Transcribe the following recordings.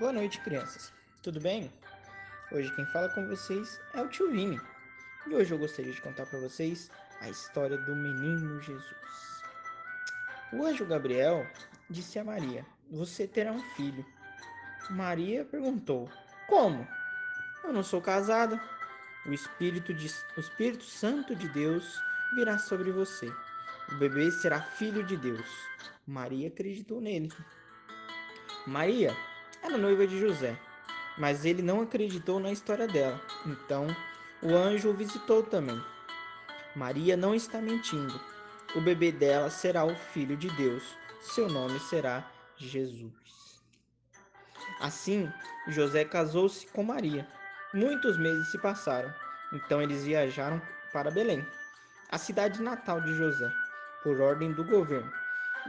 Boa noite, crianças. Tudo bem? Hoje quem fala com vocês é o tio Vini. E hoje eu gostaria de contar para vocês a história do menino Jesus. O anjo Gabriel disse a Maria: Você terá um filho. Maria perguntou: Como? Eu não sou casada. O Espírito, de, o Espírito Santo de Deus virá sobre você. O bebê será filho de Deus. Maria acreditou nele. Maria era noiva de José, mas ele não acreditou na história dela. Então o anjo o visitou também. Maria não está mentindo. O bebê dela será o filho de Deus. Seu nome será Jesus. Assim, José casou-se com Maria. Muitos meses se passaram. Então eles viajaram para Belém, a cidade natal de José, por ordem do governo.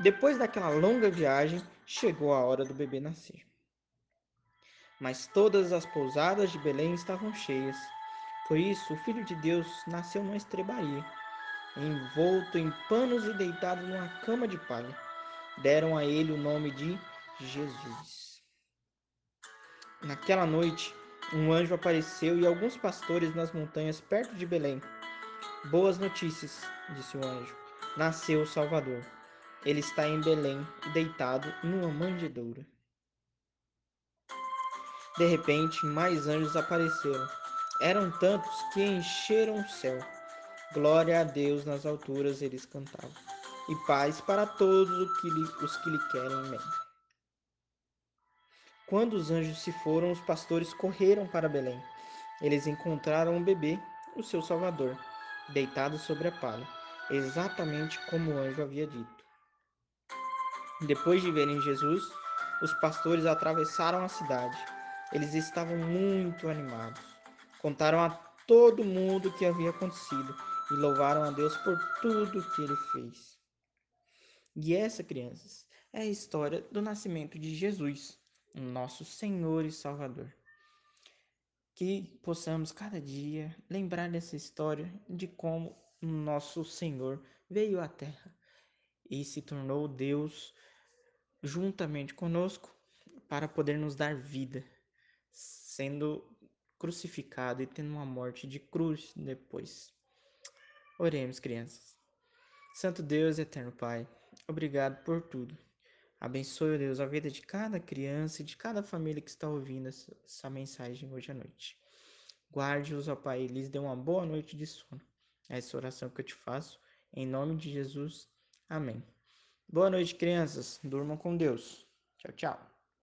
Depois daquela longa viagem, chegou a hora do bebê nascer mas todas as pousadas de Belém estavam cheias. Por isso, o Filho de Deus nasceu numa estrebaria, envolto em panos e deitado numa cama de palha. Deram a ele o nome de Jesus. Naquela noite, um anjo apareceu e alguns pastores nas montanhas perto de Belém. Boas notícias, disse o anjo. Nasceu o Salvador. Ele está em Belém, deitado numa manjedoura. De repente, mais anjos apareceram. Eram tantos que encheram o céu. Glória a Deus nas alturas, eles cantavam. E paz para todos os que lhe, querem bem. Quando os anjos se foram, os pastores correram para Belém. Eles encontraram um bebê, o seu Salvador, deitado sobre a palha, exatamente como o anjo havia dito. Depois de verem Jesus, os pastores atravessaram a cidade eles estavam muito animados. Contaram a todo mundo o que havia acontecido e louvaram a Deus por tudo que ele fez. E essa, crianças, é a história do nascimento de Jesus, nosso Senhor e Salvador. Que possamos cada dia lembrar dessa história de como nosso Senhor veio à Terra e se tornou Deus juntamente conosco para poder nos dar vida sendo crucificado e tendo uma morte de cruz depois. Oremos, crianças. Santo Deus, eterno Pai, obrigado por tudo. Abençoe, Deus, a vida de cada criança e de cada família que está ouvindo essa, mensagem hoje à noite. Guarde-os, ó Pai, e lhes dê uma boa noite de sono. É essa oração que eu te faço, em nome de Jesus. Amém. Boa noite, crianças. Durmam com Deus. Tchau, tchau.